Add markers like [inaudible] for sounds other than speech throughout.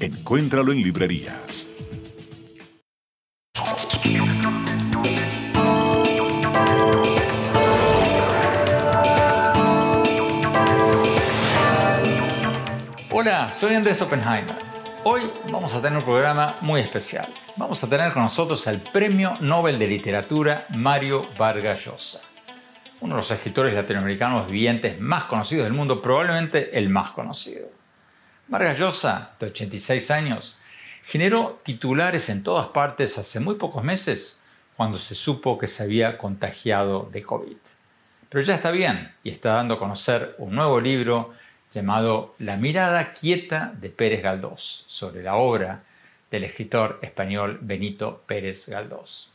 Encuéntralo en librerías. Hola, soy Andrés Oppenheimer. Hoy vamos a tener un programa muy especial. Vamos a tener con nosotros al Premio Nobel de Literatura Mario Vargas Llosa, uno de los escritores latinoamericanos vivientes más conocidos del mundo, probablemente el más conocido. Vargas Llosa, de 86 años, generó titulares en todas partes hace muy pocos meses cuando se supo que se había contagiado de COVID. Pero ya está bien y está dando a conocer un nuevo libro llamado La mirada quieta de Pérez Galdós, sobre la obra del escritor español Benito Pérez Galdós.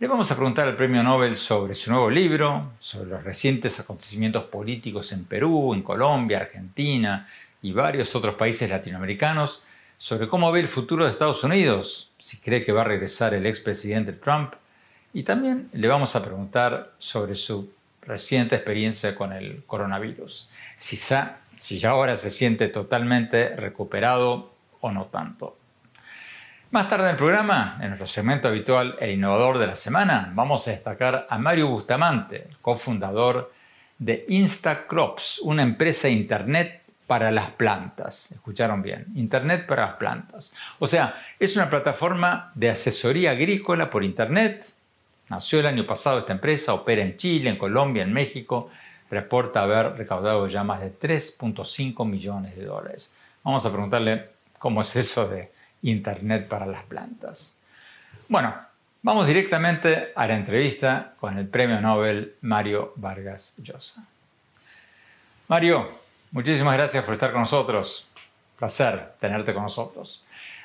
Le vamos a preguntar al Premio Nobel sobre su nuevo libro, sobre los recientes acontecimientos políticos en Perú, en Colombia, Argentina y varios otros países latinoamericanos, sobre cómo ve el futuro de Estados Unidos, si cree que va a regresar el expresidente Trump, y también le vamos a preguntar sobre su reciente experiencia con el coronavirus, si ya, si ya ahora se siente totalmente recuperado o no tanto. Más tarde en el programa, en nuestro segmento habitual El Innovador de la Semana, vamos a destacar a Mario Bustamante, cofundador de Instacrops, una empresa de Internet para las plantas. Escucharon bien, Internet para las plantas. O sea, es una plataforma de asesoría agrícola por Internet. Nació el año pasado esta empresa, opera en Chile, en Colombia, en México. Reporta haber recaudado ya más de 3.5 millones de dólares. Vamos a preguntarle cómo es eso de Internet para las plantas. Bueno, vamos directamente a la entrevista con el premio Nobel Mario Vargas Llosa. Mario, muchísimas gracias por estar con nosotros. Placer tenerte con nosotros.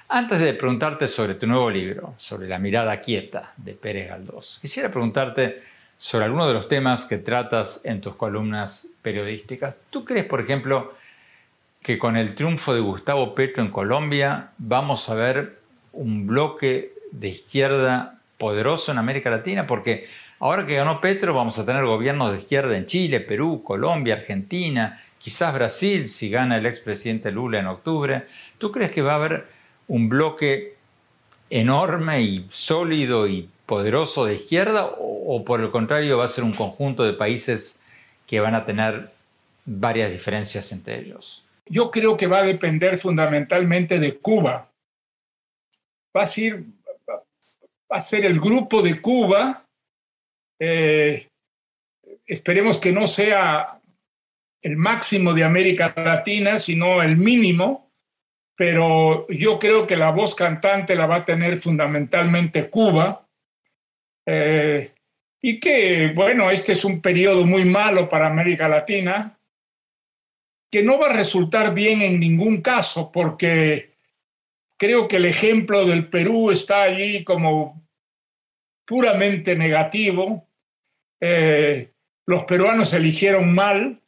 Antes de preguntarte sobre tu nuevo libro, sobre la mirada quieta de Pérez Galdós, quisiera preguntarte sobre algunos de los temas que tratas en tus columnas periodísticas. ¿Tú crees, por ejemplo, que con el triunfo de Gustavo Petro en Colombia vamos a ver un bloque de izquierda poderoso en América Latina? Porque ahora que ganó Petro vamos a tener gobiernos de izquierda en Chile, Perú, Colombia, Argentina, quizás Brasil si gana el expresidente Lula en octubre. ¿Tú crees que va a haber un bloque enorme y sólido y poderoso de izquierda o, por el contrario va a ser un conjunto de países que van a tener varias diferencias entre ellos? Yo creo que va a depender fundamentalmente de Cuba. Va a ser el grupo de Cuba. Eh, esperemos que no sea el máximo de América Latina, sino el mínimo, pero yo creo que la voz cantante la va a tener fundamentalmente Cuba. Eh, y que, bueno, este es un periodo muy malo para América Latina, que no va a resultar bien en ningún caso, porque creo que el ejemplo del Perú está allí como puramente negativo. Eh, los peruanos eligieron mal,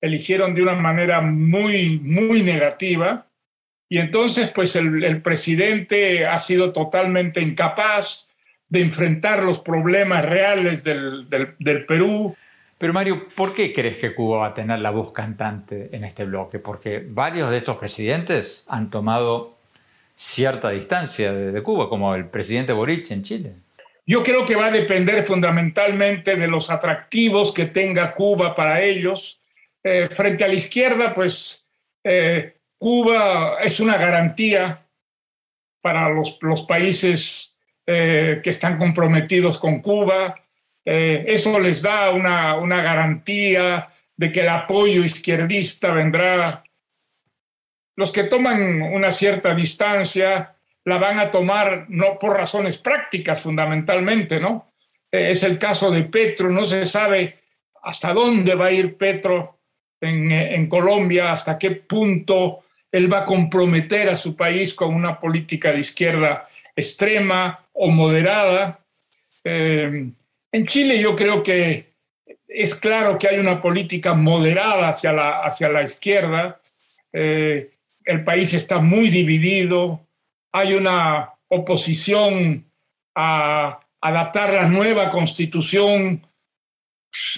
eligieron de una manera muy, muy negativa, Y entonces, pues el, presidente ha sido totalmente incapaz de enfrentar los problemas reales del, Perú. Pero Mario, ¿por qué crees que Cuba va a tener la voz cantante en este bloque? Porque varios de estos presidentes han tomado cierta distancia de, Cuba, como el presidente Boric en Chile. Yo creo que va a depender fundamentalmente de los atractivos que tenga Cuba para ellos. Eh, frente a la izquierda, pues eh, Cuba es una garantía para los, países eh, que están comprometidos con Cuba. eso les da una, una garantía de que el apoyo izquierdista vendrá. Los que toman una cierta distancia la van a tomar no por razones prácticas fundamentalmente, ¿no? es el caso de Petro, no se sabe hasta dónde va a ir Petro en, en Colombia, hasta qué punto él va a comprometer a su país con una política de izquierda extrema o moderada. Eh, en Chile yo creo que es claro que hay una política moderada hacia la, hacia la izquierda. Eh, el país está muy dividido. Hay una oposición a adaptar la nueva constitución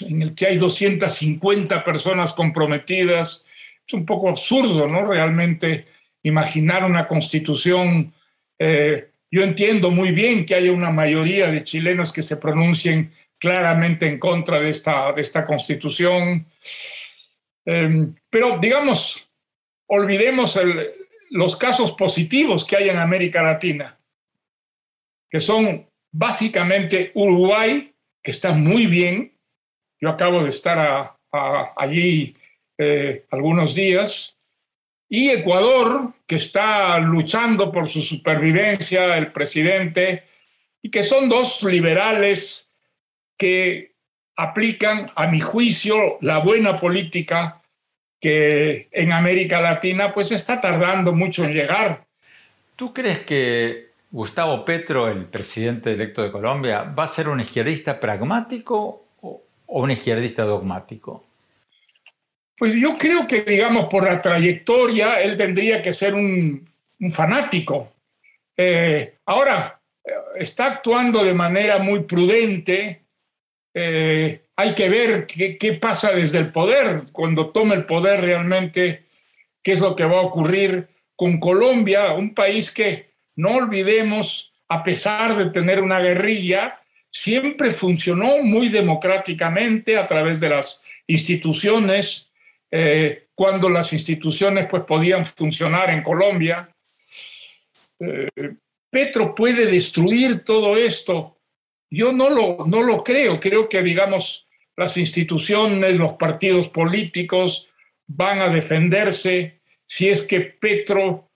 en el que hay 250 personas comprometidas es un poco absurdo, ¿no? Realmente imaginar una constitución. Eh, yo entiendo muy bien que haya una mayoría de chilenos que se pronuncien claramente en contra de esta, de esta constitución. Em, pero, digamos, olvidemos los casos positivos que hay en América Latina, que son básicamente Uruguay, que está muy bien. Yo acabo de estar allí eh, algunos días, y Ecuador, que está luchando por su supervivencia, el presidente, y que son dos liberales que aplican, a mi juicio, la buena política que en América Latina pues está tardando mucho en llegar. ¿Tú crees que Gustavo Petro, el presidente electo de Colombia, va a ser un izquierdista pragmático o un izquierdista dogmático? Pues yo creo que, digamos, por la trayectoria, él tendría que ser un, fanático. Eh, ahora, eh, está actuando de manera muy prudente. Eh, hay que ver qué, pasa desde el poder, cuando tome el poder realmente, qué es lo que va a ocurrir con Colombia, un país que, no olvidemos, a pesar de tener una guerrilla, siempre funcionó muy democráticamente a través de las instituciones eh, cuando las instituciones pues, podían funcionar en Colombia. Eh, Petro puede destruir todo esto. Yo no lo, no lo creo. Creo que, digamos, las instituciones, los partidos políticos van a defenderse si es que Petro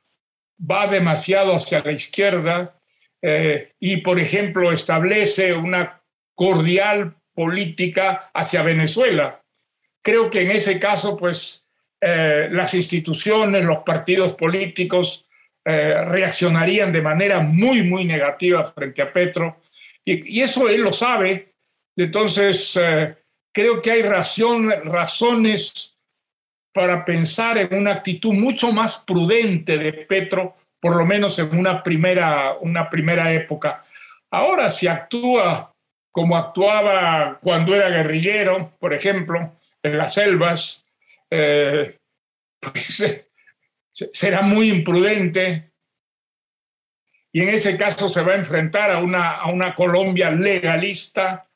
va demasiado hacia la izquierda eh, y, por ejemplo, establece una cordial política hacia Venezuela creo que en ese caso, pues, eh, las instituciones, los partidos políticos eh, reaccionarían de manera muy, muy negativa frente a Petro. Y, eso él lo sabe. Entonces, eh, creo que hay razones para pensar en una actitud mucho más prudente de Petro, por lo menos en una primera, una primera época. Ahora, si actúa como actuaba cuando era guerrillero, por ejemplo, en las selvas, eh, [laughs] pues, será muy imprudente y en ese caso se va a enfrentar a una, a una Colombia legalista,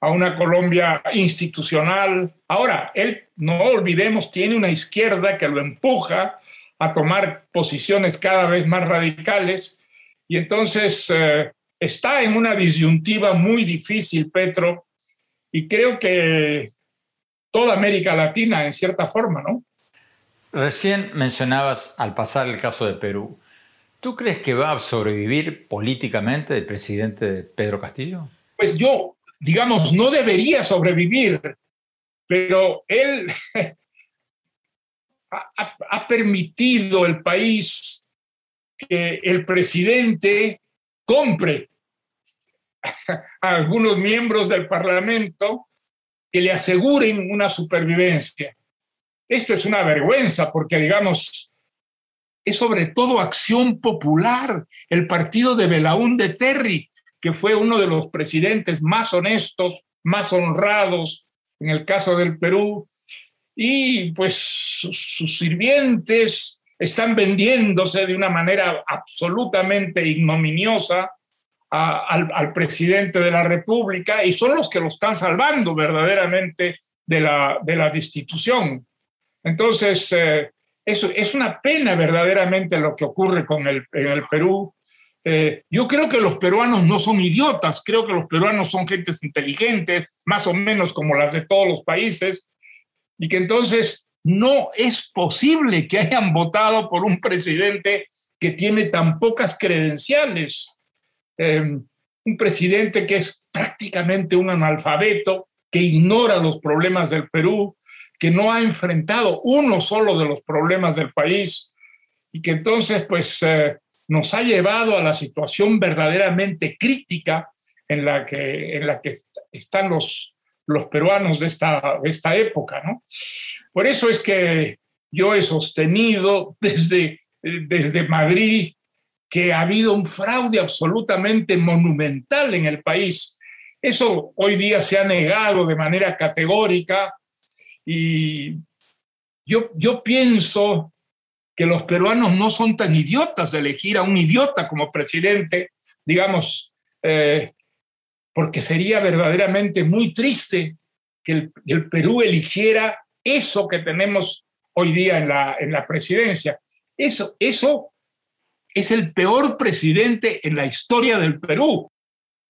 a una Colombia institucional. Ahora, él, no olvidemos, tiene una izquierda que lo empuja a tomar posiciones cada vez más radicales y entonces eh, está en una disyuntiva muy difícil, Petro, y creo que toda América Latina en cierta forma, ¿no? Recién mencionabas al pasar el caso de Perú. ¿Tú crees que va a sobrevivir políticamente el presidente Pedro Castillo? Pues yo, digamos, no debería sobrevivir, pero él [laughs] ha, ha permitido el país que el presidente compre [laughs] a algunos miembros del Parlamento que le aseguren una supervivencia. Esto es una vergüenza porque, digamos, es sobre todo Acción Popular, el partido de Belaún de Terry, que fue uno de los presidentes más honestos, más honrados en el caso del Perú, y pues sus sirvientes están vendiéndose de una manera absolutamente ignominiosa al, presidente de la República y son los que lo están salvando verdaderamente de la, de la destitución. Entonces, eh, es una pena verdaderamente lo que ocurre con el, en el Perú. Eh, yo creo que los peruanos no son idiotas, creo que los peruanos son gentes inteligentes, más o menos como las de todos los países, y que entonces no es posible que hayan [laughs] votado por un presidente que tiene tan pocas credenciales. Em, un presidente que es prácticamente un analfabeto, que ignora los problemas del Perú, que no ha enfrentado uno solo de los problemas del país y que entonces pues eh, nos ha llevado a la situación verdaderamente crítica en la que, en la que están los, los peruanos de esta, de esta época. ¿no? Por eso es que yo he sostenido [laughs] desde, desde Madrid que ha habido un fraude absolutamente monumental en el país. Eso hoy día se ha negado de manera categórica y yo, yo pienso que los peruanos no son tan idiotas de elegir a un idiota como presidente, digamos, eh, porque sería verdaderamente muy triste que el, Perú eligiera eso que tenemos hoy día en la, en la presidencia. Eso, eso es el peor presidente en la historia del Perú.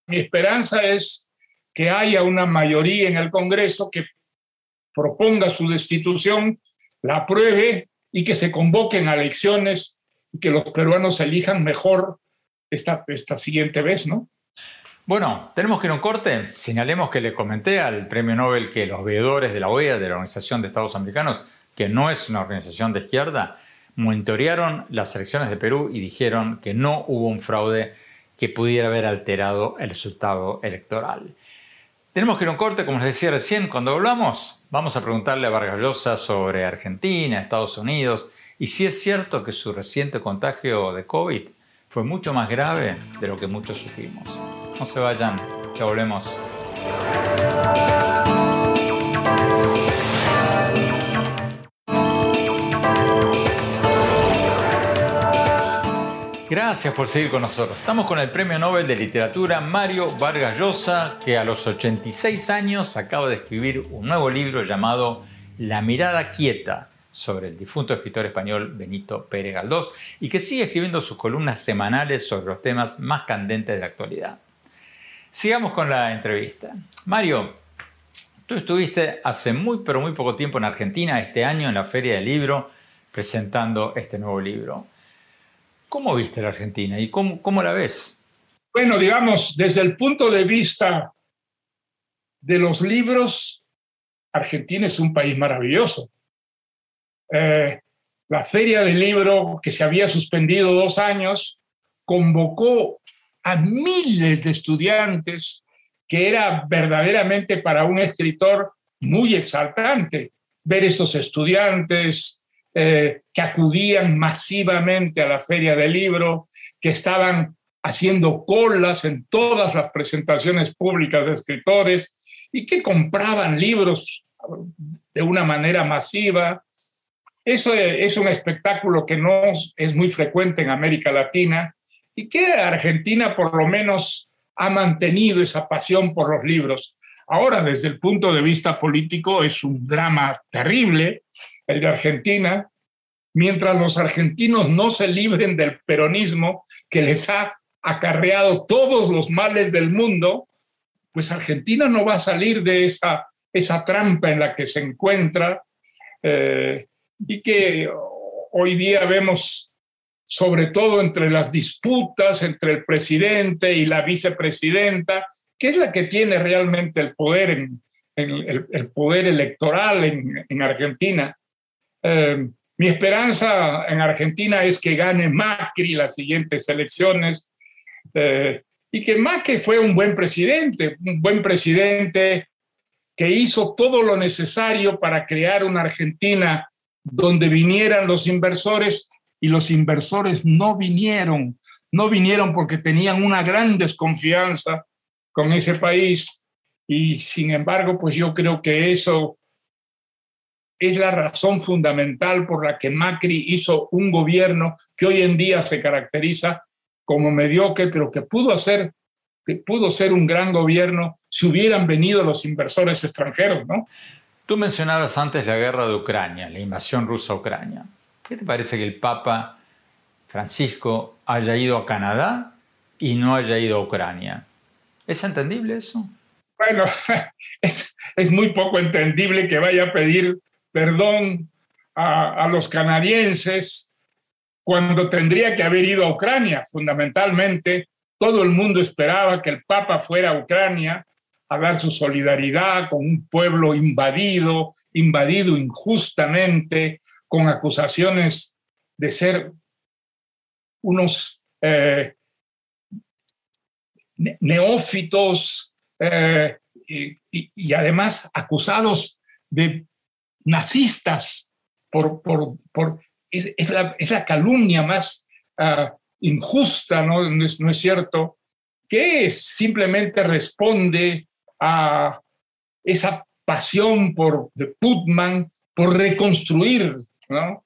Mi esperanza es que haya una mayoría en el Congreso que proponga su destitución, la apruebe y que se convoquen a elecciones y que los peruanos elijan mejor esta, esta siguiente vez, ¿no? Bueno, tenemos que ir a un corte. Señalemos que le comenté al premio Nobel que los veedores de la OEA, de la Organización de Estados Americanos, que no es una organización de izquierda, monitorearon las elecciones de Perú y dijeron que no hubo un fraude que pudiera haber alterado el resultado electoral. Tenemos que ir a un corte, como les decía recién, cuando hablamos, vamos a preguntarle a Vargallosa sobre Argentina, Estados Unidos, y si es cierto que su reciente contagio de COVID fue mucho más grave de lo que muchos supimos. No se vayan, ya volvemos. Gracias por seguir con nosotros. Estamos con el Premio Nobel de Literatura Mario Vargas Llosa, que a los 86 años acaba de escribir un nuevo libro llamado La mirada quieta sobre el difunto escritor español Benito Pérez Galdós y que sigue escribiendo sus columnas semanales sobre los temas más candentes de la actualidad. Sigamos con la entrevista. Mario, tú estuviste hace muy pero muy poco tiempo en Argentina, este año en la Feria del Libro, presentando este nuevo libro. ¿Cómo viste la Argentina y cómo, cómo la ves? Bueno, digamos, desde el punto de vista de los libros, Argentina es un país maravilloso. Eh, la feria del libro, que se había suspendido dos años, convocó a miles de estudiantes, que era verdaderamente para un escritor muy exaltante ver estos estudiantes eh, que acudían masivamente a la feria del libro, que estaban haciendo colas en todas las presentaciones públicas de escritores y que compraban libros de una manera masiva. Eso es un espectáculo que no es muy frecuente en América Latina y que Argentina por lo menos ha mantenido esa pasión por los libros. Ahora, desde el punto de vista político, es un drama terrible el de Argentina, mientras los argentinos no se libren del peronismo que les ha acarreado todos los males del mundo, pues Argentina no va a salir de esa, trampa en la que se encuentra eh, y que hoy día vemos sobre todo entre las disputas entre el presidente y la vicepresidenta, que es la que tiene realmente el poder, en, el, poder electoral en, Argentina. Eh, mi esperanza en Argentina es que gane Macri las siguientes elecciones eh, y que Macri fue un buen presidente, un buen presidente que hizo todo lo necesario para crear una Argentina donde vinieran los inversores y los inversores no vinieron, no vinieron porque tenían una gran desconfianza con ese país y sin embargo, pues yo creo que eso es la razón fundamental por la que Macri hizo un gobierno que hoy en día se caracteriza como mediocre, pero que pudo hacer que pudo ser un gran gobierno si hubieran venido los inversores extranjeros, ¿no? Tú mencionabas antes la guerra de Ucrania, la invasión rusa a Ucrania. ¿Qué te parece que el Papa Francisco haya ido a Canadá y no haya ido a Ucrania? ¿Es entendible eso? Bueno, [laughs] es, es muy poco entendible que vaya a pedir perdón a, los canadienses cuando tendría que haber ido a Ucrania. Fundamentalmente, todo el mundo esperaba que el Papa fuera a Ucrania a dar su solidaridad con un pueblo invadido, invadido injustamente, con acusaciones de ser unos eh, neófitos eh, y, además acusados de nazistas por, por, por es, la, calumnia más ah, injusta, ¿no? ¿no? es, cierto, que simplemente responde a esa pasión por, de Putman por reconstruir ¿no?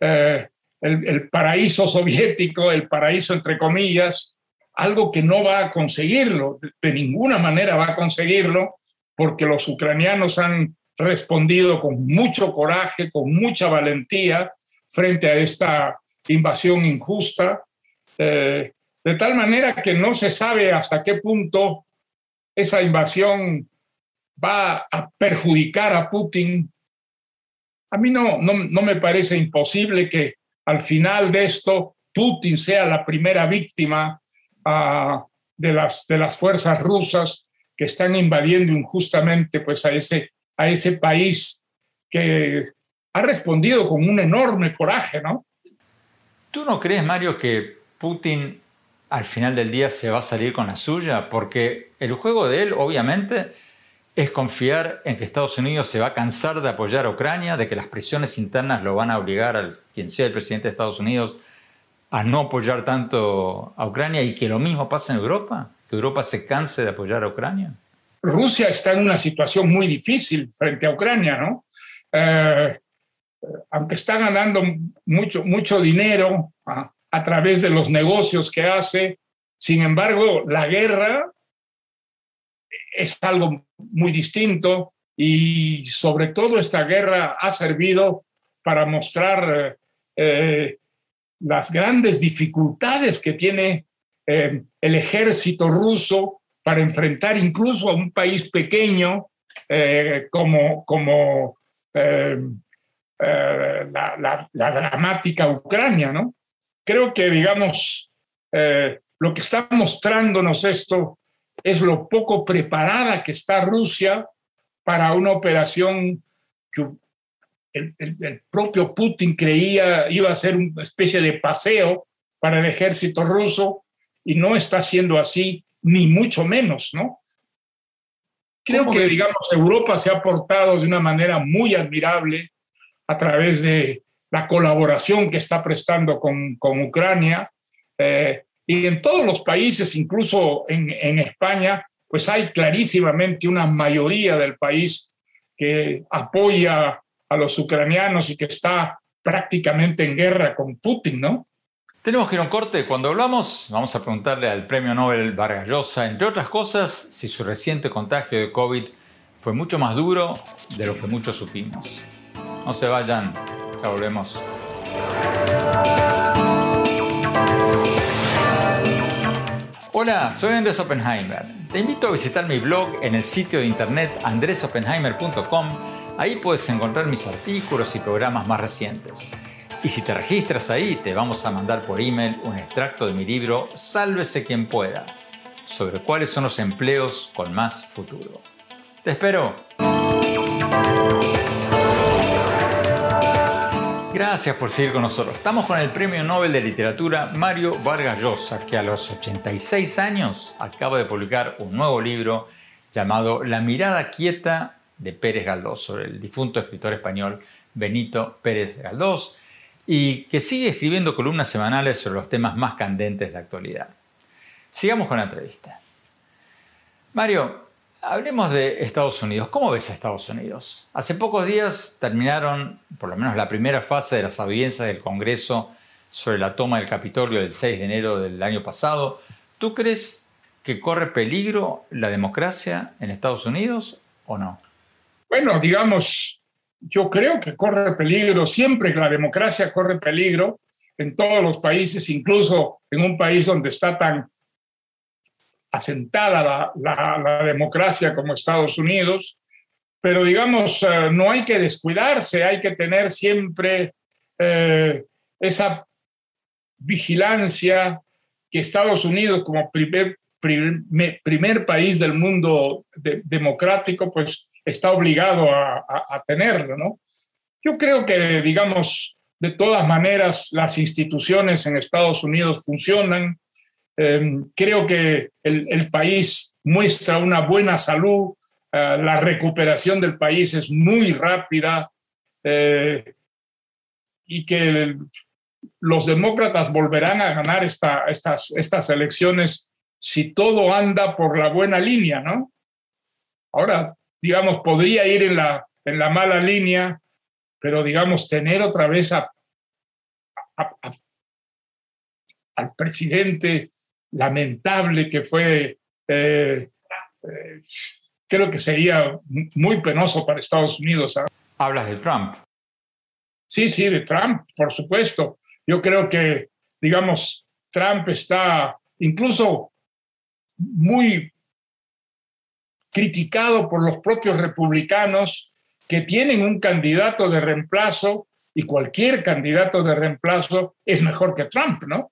Eh, el, paraíso soviético, el paraíso entre comillas, algo que no va a conseguirlo, de ninguna manera va a conseguirlo, porque los ucranianos han respondido con mucho coraje, con mucha valentía frente a esta invasión injusta, eh, de tal manera que no se sabe hasta qué punto esa invasión va a perjudicar a Putin. A mí no, no, me parece imposible que al final de esto Putin sea la primera víctima de, las, de las fuerzas rusas que están invadiendo injustamente pues, a, ese, a ese país que ha respondido con un enorme coraje, ¿no? ¿Tú no crees, Mario, que Putin al final del día se va a salir con la suya? Porque el juego de él, obviamente, es confiar en que Estados Unidos se va a cansar de apoyar a Ucrania, de que las presiones internas lo van a obligar al quien sea el presidente de Estados Unidos a no apoyar tanto a Ucrania y que lo mismo pase en Europa, que Europa se canse de apoyar a Ucrania. Rusia está en una situación muy difícil frente a Ucrania, ¿no? Eh, aunque está ganando mucho, mucho dinero a, a través de los negocios que hace, sin embargo, la guerra es algo muy distinto y sobre todo esta guerra ha servido para mostrar eh, las grandes dificultades que tiene eh, el ejército ruso para enfrentar incluso a un país pequeño eh, como, como eh, la, dramática Ucrania, ¿no? Creo que, digamos, lo que está mostrándonos esto es lo poco preparada que está Rusia para una operación que el, el, propio Putin creía iba a ser una especie de paseo para el ejército ruso y no está siendo así, ni mucho menos, ¿no? Creo que, digamos, Europa se ha portado de una manera muy admirable a través de la colaboración que está prestando con, con Ucrania. Eh, y en todos los países, incluso en, en, España, pues hay clarísimamente una mayoría del país que apoya a los ucranianos y que está prácticamente en guerra con Putin, ¿no? Tenemos que ir a un corte. Cuando hablamos, vamos a preguntarle al premio Nobel Vargas Llosa, entre otras cosas, si su reciente contagio de COVID fue mucho más duro de lo que muchos supimos. No se vayan, ya volvemos. Hola, soy Andrés Oppenheimer. Te invito a visitar mi blog en el sitio de internet andresoppenheimer.com. Ahí puedes encontrar mis artículos y programas más recientes. Y si te registras ahí, te vamos a mandar por email un extracto de mi libro Sálvese quien pueda, sobre cuáles son los empleos con más futuro. Te espero. Gracias por seguir con nosotros. Estamos con el Premio Nobel de Literatura Mario Vargas Llosa, que a los 86 años acaba de publicar un nuevo libro llamado La mirada quieta de Pérez Galdós, sobre el difunto escritor español Benito Pérez Galdós. y que sigue escribiendo columnas semanales sobre los temas más candentes de actualidad. Sigamos con la entrevista. Mario, hablemos de Estados Unidos. ¿Cómo ves a Estados Unidos? Hace pocos días terminaron, por lo menos la primera fase de las audiencias del Congreso sobre la toma del Capitolio del 6 de enero del año pasado. ¿Tú crees que corre peligro la democracia en Estados Unidos o no? Bueno, digamos, yo creo que corre peligro, siempre que la democracia corre peligro en todos los países, incluso en un país donde está tan asentada la, democracia como Estados Unidos, pero digamos, eh, no hay que descuidarse, hay que tener siempre eh, esa vigilancia que Estados Unidos como primer, primer, país del mundo democrático, pues está obligado a, a, tenerlo, ¿no? Yo creo que, digamos, de todas maneras, las instituciones en Estados Unidos funcionan. Em, creo que el, país muestra una buena salud, eh, la recuperación del país es muy rápida eh, y que los demócratas volverán a ganar esta, estas, estas elecciones si todo anda por la buena línea, ¿no? Ahora, digamos, podría ir en la, en la mala línea, pero digamos, tener otra vez a, al presidente lamentable que fue, eh, eh, creo que sería muy penoso para Estados Unidos. ¿ah? Hablas de Trump. Sí, sí, de Trump, por supuesto. Yo creo que, digamos, Trump está incluso muy criticado por los propios republicanos que tienen un candidato de reemplazo y cualquier candidato de reemplazo es mejor que Trump, ¿no?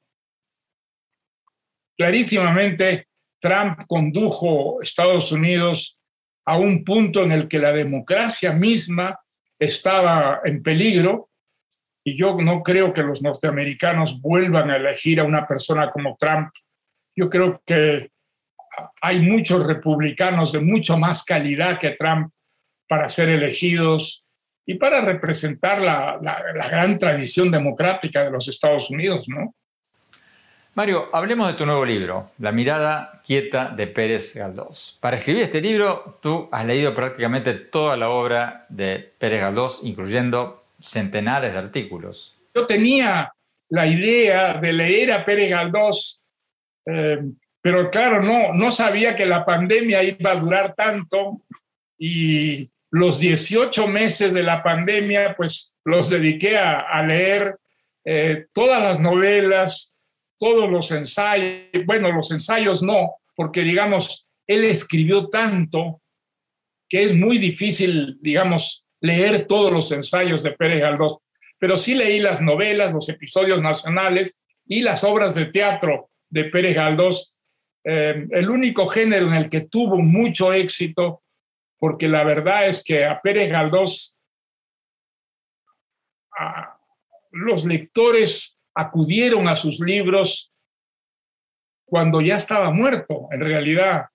Clarísimamente, Trump condujo Estados Unidos a un punto en el que la democracia misma estaba en peligro y yo no creo que los norteamericanos vuelvan a elegir a una persona como Trump. Yo creo que hay muchos republicanos de mucho más calidad que Trump para ser elegidos y para representar la, gran tradición democrática de los Estados Unidos, ¿no? Mario, hablemos de tu nuevo libro, La mirada quieta de Pérez Galdós. Para escribir este libro, tú has leído prácticamente toda la obra de Pérez Galdós, incluyendo centenares de artículos. Yo tenía la idea de leer a Pérez Galdós eh, pero claro, no, no sabía que la pandemia iba a durar tanto y los 18 meses de la pandemia, pues los dediqué a, leer eh, todas las novelas, todos los ensayos, bueno, los ensayos no, porque digamos, él escribió tanto que es muy difícil, digamos, leer todos los ensayos de Pérez Galdós, pero sí leí las novelas, los episodios nacionales y las obras de teatro de Pérez Galdós eh, el único género en el que tuvo mucho éxito, porque la verdad es que a Pérez Galdós, los lectores acudieron a sus libros cuando ya estaba muerto, en realidad.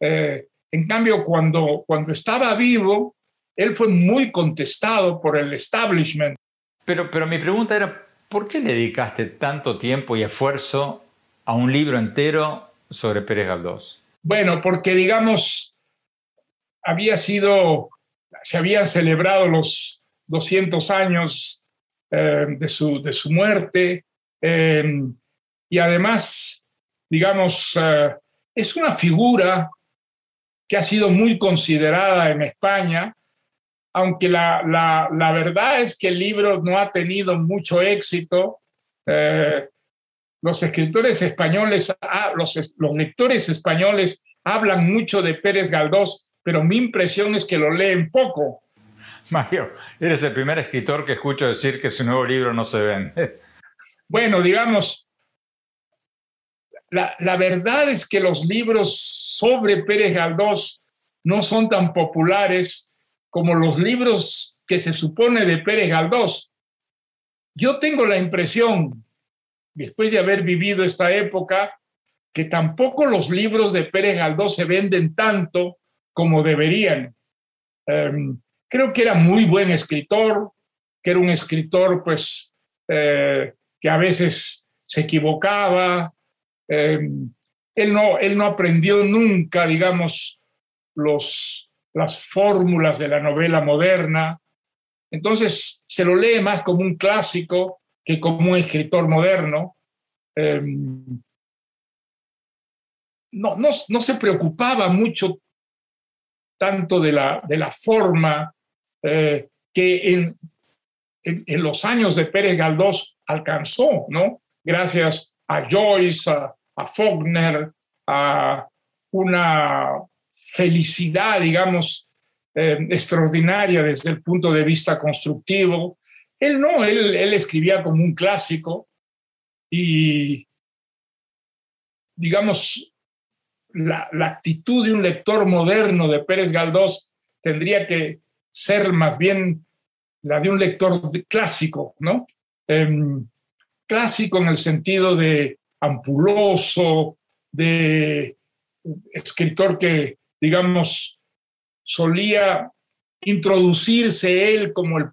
Eh, en cambio, cuando, cuando estaba vivo, él fue muy contestado por el establishment. Pero, pero mi pregunta era, ¿por qué le dedicaste tanto tiempo y esfuerzo a un libro entero sobre Pérez Galdós? Bueno, porque digamos, había sido, se habían celebrado los 200 años eh, de, su, de, su, muerte em, y además, digamos, eh, es una figura que ha sido muy considerada en España, aunque la, la, verdad es que el libro no ha tenido mucho éxito. Eh, los escritores españoles, ah, los, lectores españoles hablan mucho de Pérez Galdós, pero mi impresión es que lo leen poco. Mario, eres el primer escritor que escucho decir que su nuevo libro no se vende. [laughs] Bueno, digamos, la, la, verdad es que los libros sobre Pérez Galdós no son tan populares como los libros que se supone de Pérez Galdós. Yo tengo la impresión, después de haber vivido esta época, que tampoco los libros de Pérez Galdós se venden tanto como deberían. Em, creo que era muy buen escritor, que era un escritor pues eh, que a veces se equivocaba. Em, él, no, él no aprendió nunca, digamos, los, las fórmulas de la novela moderna. Entonces se lo lee más como un clásico que como un escritor moderno. Em, no, no, se preocupaba mucho tanto de la, de la forma eh, que en, en, los años de Pérez Galdós alcanzó, ¿no? Gracias a Joyce, a, Faulkner, a una felicidad, digamos, eh, extraordinaria desde el punto de vista constructivo. Él no, él, escribía como un clásico y, digamos, la, la, actitud de un lector moderno de Pérez Galdós tendría que ser más bien la de un lector clásico, ¿no? Em, clásico en el sentido de ampuloso, de escritor que, digamos, solía introducirse él como el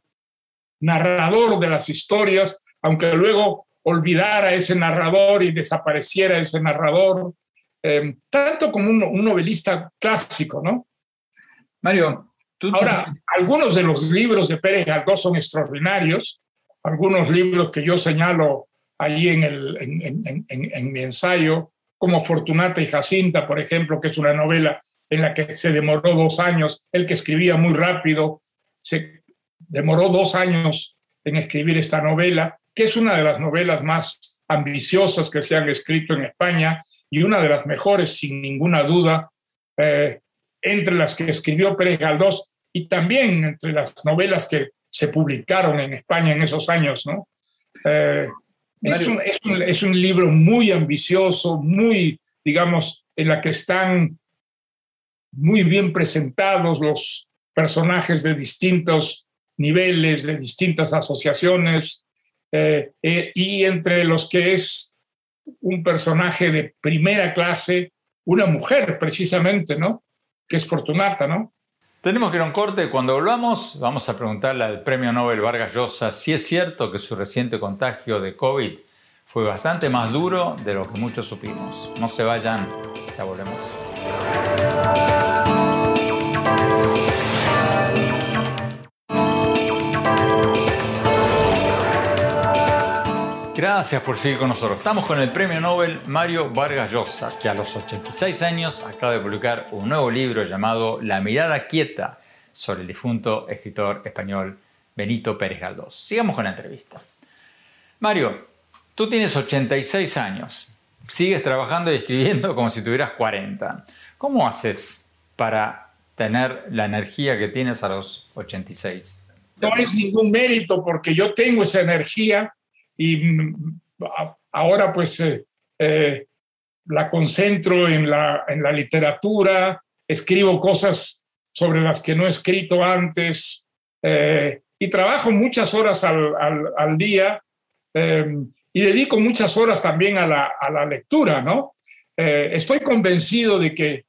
narrador de las historias, aunque luego olvidara ese narrador y desapareciera ese narrador, em, tanto como un, un, novelista clásico, ¿no? Mario, Ahora, algunos de los libros de Pérez Galdós son extraordinarios, algunos libros que yo señalo allí en, el, en, mi ensayo, como Fortunata y Jacinta, por ejemplo, que es una novela en la que se demoró dos años, el que escribía muy rápido, se demoró dos años en escribir esta novela, que es una de las novelas más ambiciosas que se han escrito en España y una de las mejores, sin ninguna duda, eh, entre las que escribió Pérez Galdós y también entre las novelas que se publicaron en España en esos años, ¿no? Eh, es, un, es, un, es, un, libro muy ambicioso, muy, digamos, en la que están muy bien presentados los personajes de distintos niveles, de distintas asociaciones, eh, eh, y entre los que es un personaje de primera clase, una mujer precisamente, ¿no? Que es Fortunata, ¿no? Tenemos que ir a un corte. Cuando volvamos, vamos a preguntarle al premio Nobel Vargas Llosa si es cierto que su reciente contagio de COVID fue bastante más duro de lo que muchos supimos. No se vayan, ya volvemos. Gracias por seguir con nosotros. Estamos con el premio Nobel Mario Vargas Llosa, que a los 86 años acaba de publicar un nuevo libro llamado La mirada quieta sobre el difunto escritor español Benito Pérez Galdós. Sigamos con la entrevista. Mario, tú tienes 86 años, sigues trabajando y escribiendo como si tuvieras 40. ¿Cómo haces para tener la energía que tienes a los 86? No es ningún mérito porque yo tengo esa energía y mm, ahora pues eh, eh, la concentro en la, en la literatura, escribo cosas sobre las que no he escrito antes eh, y trabajo muchas horas al, al, día y dedico muchas horas también a la, a la lectura, ¿no? estoy convencido de que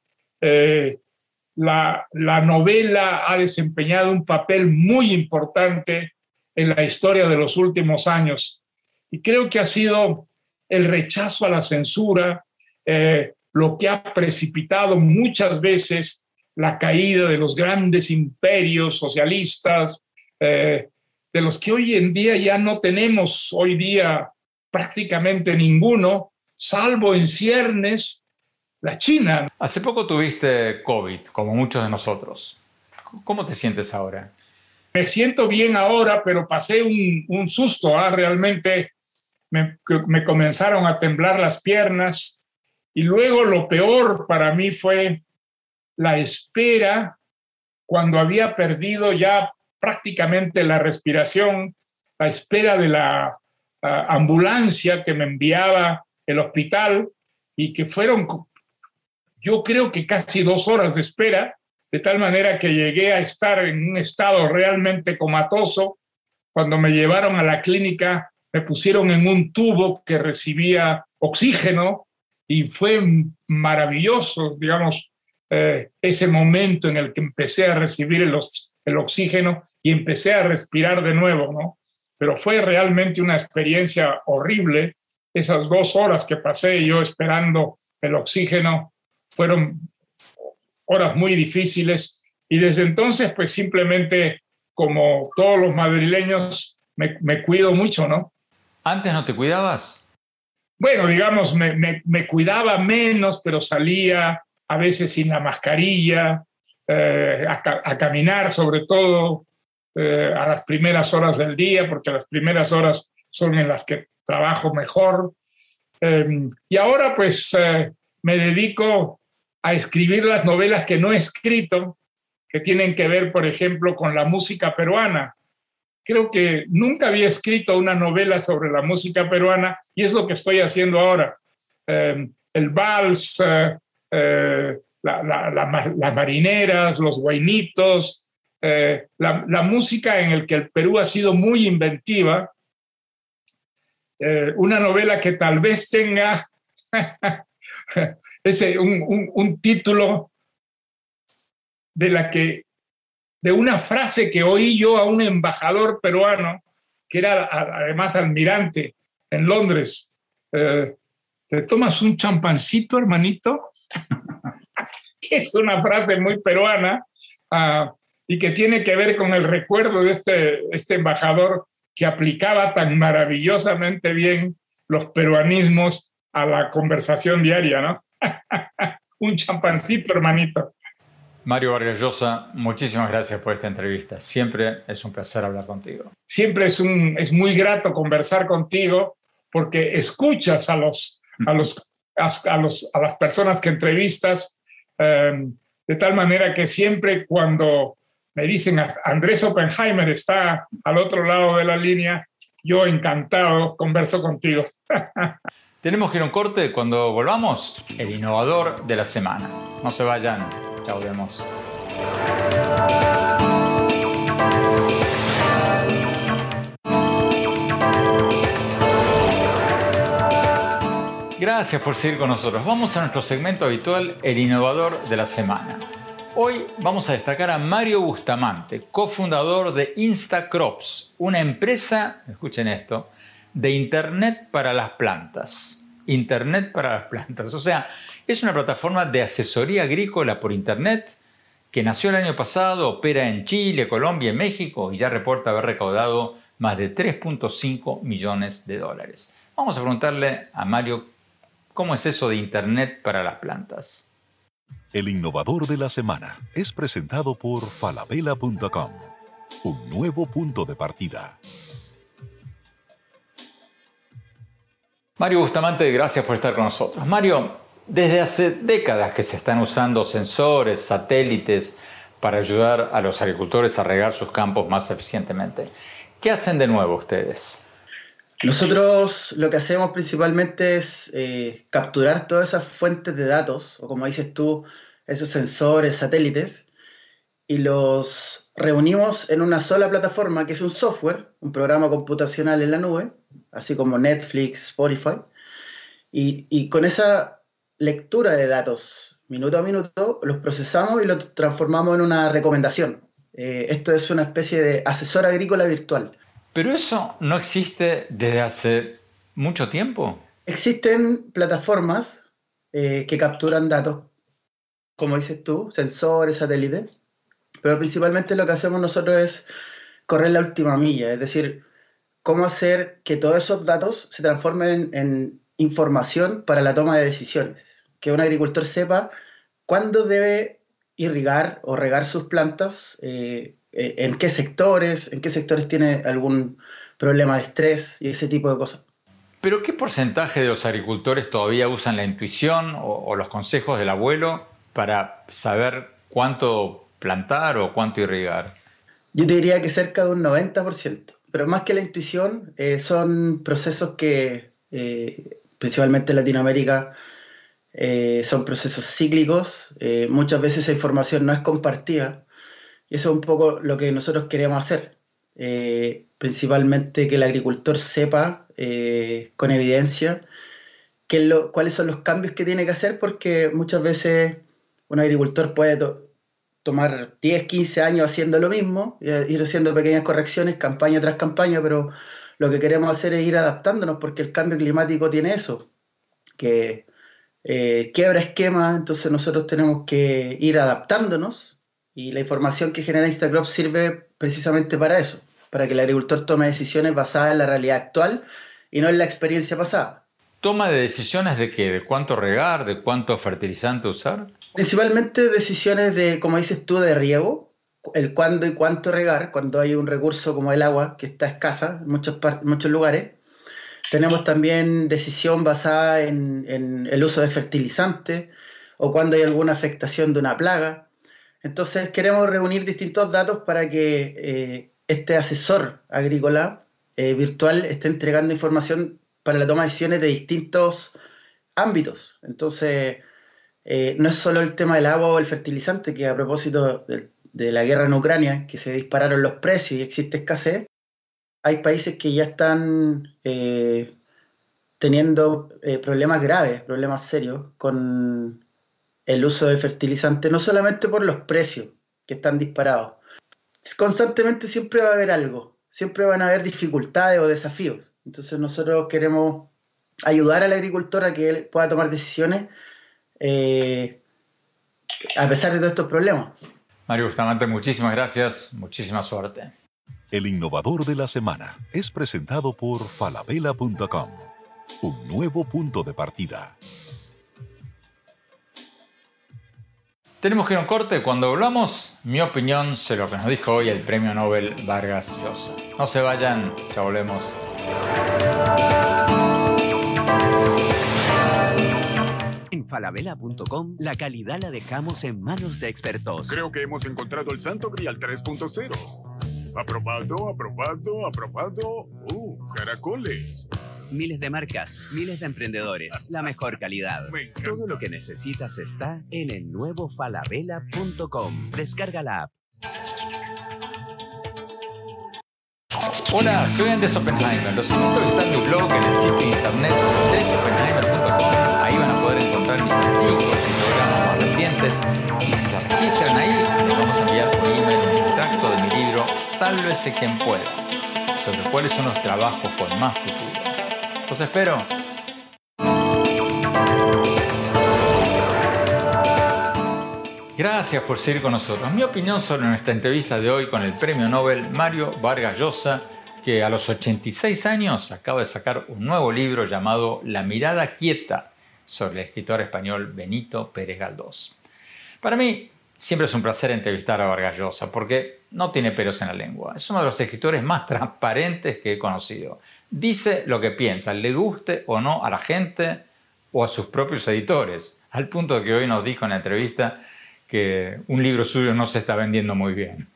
la, la novela ha desempeñado un papel muy importante en la historia de los últimos años y creo que ha sido el rechazo a la censura eh, lo que ha precipitado muchas veces la caída de los grandes imperios socialistas, eh, de los que hoy en día ya no tenemos hoy día prácticamente ninguno, salvo en ciernes la China. Hace poco tuviste COVID, como muchos de nosotros. ¿Cómo te sientes ahora? Me siento bien ahora, pero pasé un, un susto. ¿ah? Realmente me, comenzaron a temblar las piernas y luego lo peor para mí fue la espera cuando había perdido ya prácticamente la respiración, la espera de la ambulancia que me enviaba el hospital y que fueron, yo creo que casi dos horas de espera, de tal manera que llegué a estar en un estado realmente comatoso. Cuando me llevaron a la clínica me pusieron en un tubo que recibía oxígeno y fue maravilloso, digamos, eh, ese momento en el que empecé a recibir el, el, oxígeno y empecé a respirar de nuevo, ¿no? pero fue realmente una experiencia horrible. Esas dos horas que pasé yo esperando el oxígeno fueron horas muy difíciles y desde entonces pues simplemente como todos los madrileños me, me cuido mucho, ¿no? ¿Antes no te cuidabas? Bueno, digamos, me, cuidaba menos, pero salía a veces sin la mascarilla, eh, a, caminar sobre todo eh, a las primeras horas del día, porque las primeras horas son en las que trabajo mejor. Eh, y ahora pues eh, me dedico a escribir las novelas que no he escrito, que tienen que ver, por ejemplo, con la música peruana. Creo que nunca había escrito una novela sobre la música peruana y es lo que estoy haciendo ahora. Eh, el vals, eh, eh, la, la, la, las marineras, los guainitos, eh, la, música en el que el Perú ha sido muy inventiva. Una novela que tal vez tenga [laughs] ese, un, título de la que de una frase que oí yo a un embajador peruano que era además almirante en Londres. Eh, ¿Te tomas un champancito, hermanito? [laughs] que es una frase muy peruana uh, y que tiene que ver con el recuerdo de este, este embajador que aplicaba tan maravillosamente bien los peruanismos a la conversación diaria, ¿no? [laughs] un champancito, hermanito. Mario Vargas Llosa, muchísimas gracias por esta entrevista. Siempre es un placer hablar contigo. Siempre es, un, es muy grato conversar contigo porque escuchas a, los, a, los, a, los, a las personas que entrevistas, eh, de tal manera que siempre cuando me dicen Andrés Oppenheimer está al otro lado de la línea, yo encantado converso contigo. [laughs] Tenemos que ir a un corte. Cuando volvamos, el innovador de la semana. No se vayan. Chao, vemos. Gracias por seguir con nosotros. Vamos a nuestro segmento habitual, el innovador de la semana. Hoy vamos a destacar a Mario Bustamante, cofundador de Instacrops, una empresa, escuchen esto, de Internet para las plantas. Internet para las plantas. O sea, es una plataforma de asesoría agrícola por Internet que nació el año pasado, opera en Chile, Colombia y México y ya reporta haber recaudado más de 3.5 millones de dólares. Vamos a preguntarle a Mario cómo es eso de Internet para las plantas. El innovador de la semana es presentado por falabella.com, un nuevo punto de partida. Mario Bustamante, gracias por estar con nosotros. Mario, desde hace décadas que se están usando sensores, satélites para ayudar a los agricultores a regar sus campos más eficientemente. ¿Qué hacen de nuevo ustedes? Nosotros lo que hacemos principalmente es eh, capturar todas esas fuentes de datos, o como dices tú, esos sensores, satélites, y los reunimos en una sola plataforma que es un software, un programa computacional en la nube, así como Netflix, Spotify, y, y con esa lectura de datos minuto a minuto, los procesamos y los transformamos en una recomendación. Eh, esto es una especie de asesor agrícola virtual pero eso no existe desde hace mucho tiempo. Existen plataformas eh, que capturan datos, como dices tú, sensores, satélites, pero principalmente lo que hacemos nosotros es correr la última milla, es decir, cómo hacer que todos esos datos se transformen en, en información para la toma de decisiones, que un agricultor sepa cuándo debe irrigar o regar sus plantas, eh, eh, en qué sectores, en qué sectores tiene algún problema de estrés y ese tipo de cosas. Pero ¿qué porcentaje de los agricultores todavía usan la intuición o, o los consejos del abuelo para saber cuánto plantar o cuánto irrigar? Yo te diría que cerca de un 90%, pero más que la intuición, eh, son procesos que eh, principalmente en Latinoamérica eh, son procesos cíclicos, eh, muchas veces esa información no es compartida y eso es un poco lo que nosotros queremos hacer. Eh, principalmente que el agricultor sepa con evidencia lo, cuáles son los cambios que tiene que hacer, porque muchas veces un agricultor puede tomar 10, 15 años haciendo lo mismo, ir haciendo pequeñas correcciones, campaña tras campaña, pero lo que queremos hacer es ir adaptándonos porque el cambio climático tiene eso, que eh, quiebra esquemas, entonces nosotros tenemos que ir adaptándonos y la información que genera Instagram sirve precisamente para eso, para que el agricultor tome decisiones basadas en la realidad actual y no en la experiencia pasada. ¿Toma de decisiones de qué? ¿De cuánto regar? ¿De cuánto fertilizante usar? Principalmente decisiones de, como dices tú, de riego, el cuándo y cuánto regar, cuando hay un recurso como el agua que está escasa en muchos, muchos lugares. Tenemos también decisión basada en, el uso de fertilizantes o cuando hay alguna afectación de una plaga. Entonces queremos reunir distintos datos para que eh, este asesor agrícola eh, virtual esté entregando información para la toma de decisiones de distintos ámbitos. Entonces, eh, no es solo el tema del agua o el fertilizante, que a propósito de, la guerra en Ucrania, que se dispararon los precios y existe escasez, hay países que ya están eh, teniendo eh, problemas graves, problemas serios con el uso del fertilizante, no solamente por los precios que están disparados. Constantemente siempre va a haber algo, siempre van a haber dificultades o desafíos. Entonces nosotros queremos ayudar al agricultor a que él pueda tomar decisiones eh, a pesar de todos estos problemas. Mario Bustamante, muchísimas gracias, muchísima suerte. El innovador de la semana es presentado por falabella.com, un nuevo punto de partida. Tenemos que ir a un corte. Cuando hablamos, mi opinión sobre lo que nos dijo hoy el premio Nobel Vargas Llosa. No se vayan, ya volvemos. falabella.com, la calidad la dejamos en manos de expertos. Creo que hemos encontrado el Santo Grial 3.0. Aprobado, aprobado, aprobado. ¡Uh, caracoles! Miles de marcas, miles de emprendedores, la mejor calidad. Todo lo que necesitas está en el nuevo falabella.com. Descarga la app. Hola, soy Andrés Oppenheimer. Los invito a visitar mi blog en el sitio de internet andresoppenheimer.com. Y si se registran ahí, les vamos a enviar por email un extracto de mi libro Sálvese quien pueda, sobre cuáles son los trabajos con más futuro. Los espero. Gracias por seguir con nosotros. Mi opinión sobre nuestra entrevista de hoy con el premio Nobel Mario Vargas Llosa que a los 86 años acaba de sacar un nuevo libro llamado La mirada quieta sobre el escritor español Benito Pérez Galdós. Para mí siempre es un placer entrevistar a Vargas Llosa porque no tiene pelos en la lengua. Es uno de los escritores más [laughs] transparentes que he conocido. Dice lo que piensa, le guste o no a la gente o a sus propios editores, al punto de que hoy nos dijo en la entrevista que un libro suyo no se está vendiendo muy bien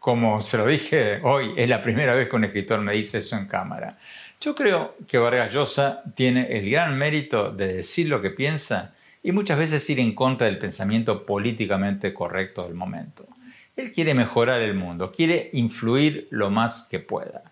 como se lo dije hoy, es la primera vez que un escritor me dice eso en cámara. Yo creo que Vargas Llosa tiene el gran mérito de decir lo que piensa y muchas veces ir en contra del pensamiento políticamente correcto del momento. Él quiere mejorar el mundo, quiere influir lo más que pueda.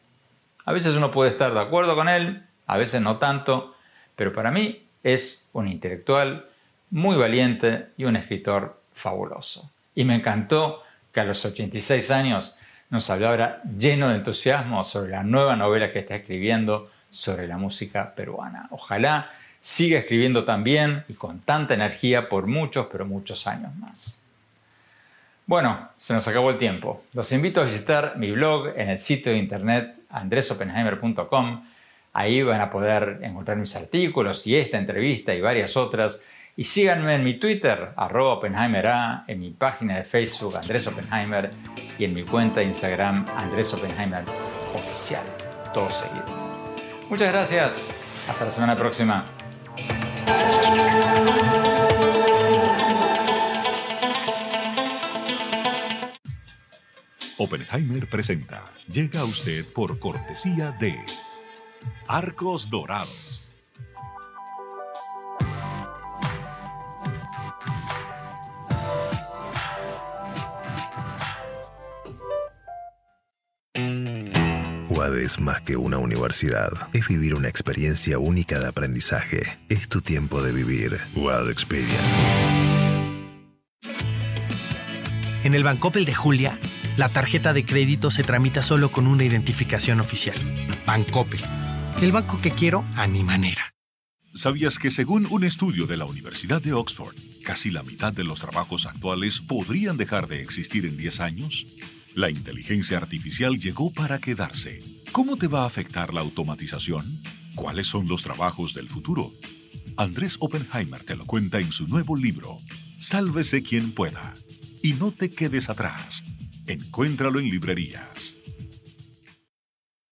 A veces uno puede estar de acuerdo con él, a veces no tanto, pero para mí es un intelectual muy valiente y un escritor fabuloso. Y me encantó que a los 86 años nos hablara lleno de entusiasmo sobre la nueva novela que está escribiendo sobre la música peruana. Ojalá siga escribiendo también y con tanta energía por muchos, pero muchos años más. Bueno, se nos acabó el tiempo. Los invito a visitar mi blog en el sitio de internet andresopenheimer.com. Ahí van a poder encontrar mis artículos y esta entrevista y varias otras y síganme en mi Twitter, arroba OppenheimerA, en mi página de Facebook, Andrés Oppenheimer, y en mi cuenta de Instagram, Andrés Oppenheimer Oficial. Todo seguido. Muchas gracias. Hasta la semana próxima. Oppenheimer presenta. Llega a usted por cortesía de Arcos Dorados es más que una universidad. Es vivir una experiencia única de aprendizaje. Es tu tiempo de vivir. Wild Experience. En el Bancoppel de Julia, la tarjeta de crédito se tramita solo con una identificación oficial. Bancoppel. El banco que quiero a mi manera. ¿Sabías que según un estudio de la Universidad de Oxford, casi la mitad de los trabajos actuales podrían dejar de existir en 10 años? La inteligencia artificial llegó para quedarse. ¿Cómo te va a afectar la automatización? ¿Cuáles son los trabajos del futuro? Andrés Oppenheimer te lo cuenta en su nuevo libro, Sálvese quien pueda. Y no te quedes atrás. Encuéntralo en librerías.